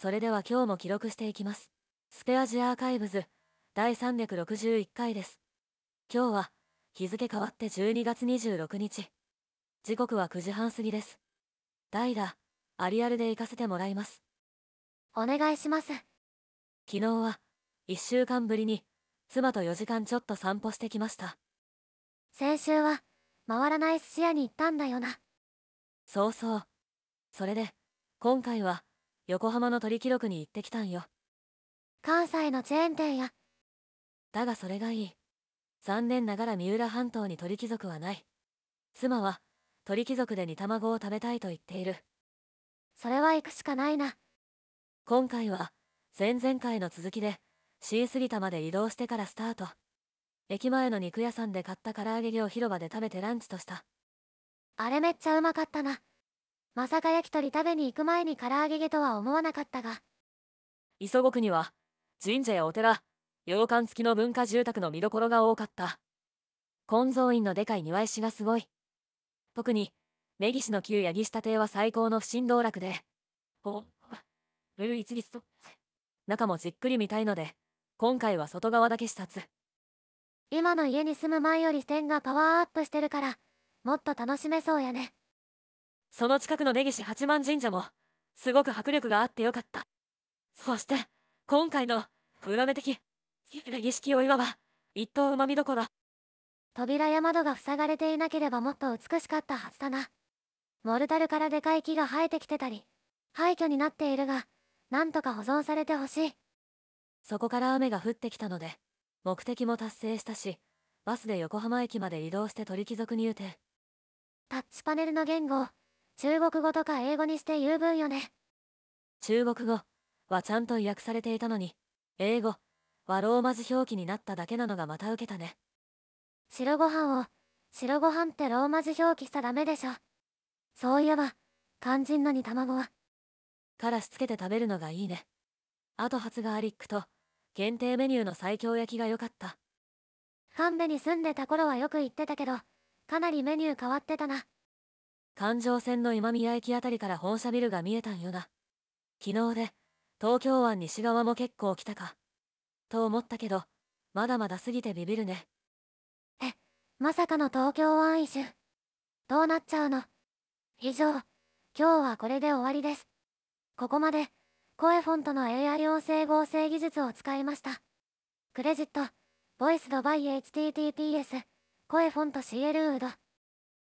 それでは今日も記録していきます。スペアジアーカイブズ第361回です。今日は日付変わって12月26日。時刻は9時半過ぎです。代打アリアルで行かせてもらいます。お願いします。昨日は1週間ぶりに妻と4時間ちょっと散歩してきました。先週は回らない寿司屋に行ったんだよな。そうそう。それで今回は横浜の鳥記録に行ってきたんよ。関西のチェーン店や。だがそれがいい。残念ながら三浦半島に鳥貴族はない。妻は鳥貴族で煮卵を食べたいと言っている。それは行くしかないな。今回は前々回の続きで新杉田まで移動してからスタート。駅前の肉屋さんで買った唐揚げを広場で食べてランチとした。あれめっちゃうまかったなまさか焼き鳥食べに行く前に唐揚げとは思わなかったが。磯子区には神社やお寺洋館付きの文化住宅の見どころが多かった。金蔵院のでかい庭石がすごい。特に根岸の旧柳下邸は最高の不審道楽で。おブルー一律と中もじっくり見たいので今回は外側だけ視察。今の家に住む前より点がパワーアップしてるからもっと楽しめそうやねその近くの根岸八幡神社もすごく迫力があってよかった。そして今回の裏目的儀式をいわば一等うまみどころ扉や窓が塞がれていなければもっと美しかったはずだな。モルタルからでかい木が生えてきてたり廃墟になっているがなんとか保存されてほしい。そこから雨が降ってきたので目的も達成したしバスで横浜駅まで移動して鳥貴族入店タッチパネルの言語中国語とか英語にして言う分よね。中国語はちゃんと訳されていたのに英語はローマ字表記になっただけなのがまた受けたね。白ご飯を白ご飯ってローマ字表記しちゃダメでしょ。そういえば肝心の煮卵は。からしつけて食べるのがいいね。あと初ガーリックと限定メニューの最強焼きが良かった。神戸に住んでた頃はよく行ってたけどかなりメニュー変わってたな環状線の今宮駅あたりから本社ビルが見えたんよな昨日で東京湾西側も結構来たかと思ったけどまだまだ過ぎてビビるね。えまさかの東京湾一周どうなっちゃうの。以上今日はこれで終わりです。ここまで声フォントの AI 音声合成技術を使いました。クレジットボイスドバイ HTTPS 声フォント CL ウード。